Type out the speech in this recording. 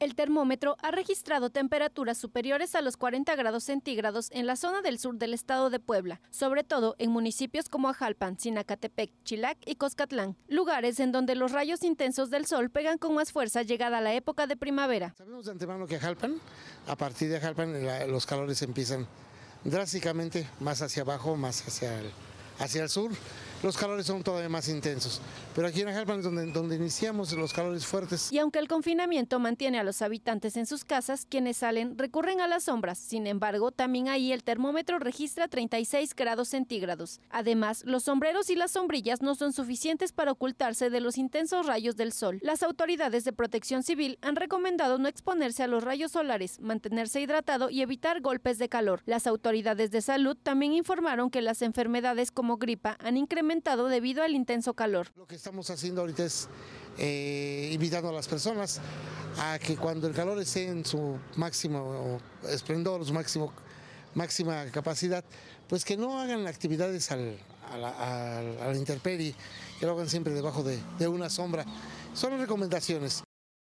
El termómetro ha registrado temperaturas superiores a los 40 grados centígrados en la zona del sur del estado de Puebla, sobre todo en municipios como Ajalpan, Sinacatepec, Chilac y Coscatlán, lugares en donde los rayos intensos del sol pegan con más fuerza llegada la época de primavera. Sabemos de antemano que Ajalpan, a partir de Ajalpan, los calores empiezan drásticamente más hacia abajo, más hacia el, hacia el sur los calores son todavía más intensos. Pero aquí en Ajalpan es donde, donde iniciamos los calores fuertes. Y aunque el confinamiento mantiene a los habitantes en sus casas, quienes salen recurren a las sombras. Sin embargo, también ahí el termómetro registra 36 grados centígrados. Además, los sombreros y las sombrillas no son suficientes para ocultarse de los intensos rayos del sol. Las autoridades de protección civil han recomendado no exponerse a los rayos solares, mantenerse hidratado y evitar golpes de calor. Las autoridades de salud también informaron que las enfermedades como gripa han incrementado debido al intenso calor. Lo que estamos haciendo ahorita es eh, invitando a las personas a que cuando el calor esté en su máximo esplendor, su máximo máxima capacidad, pues que no hagan actividades al, a, la, intemperie, que lo hagan siempre debajo de, de una sombra. Son recomendaciones.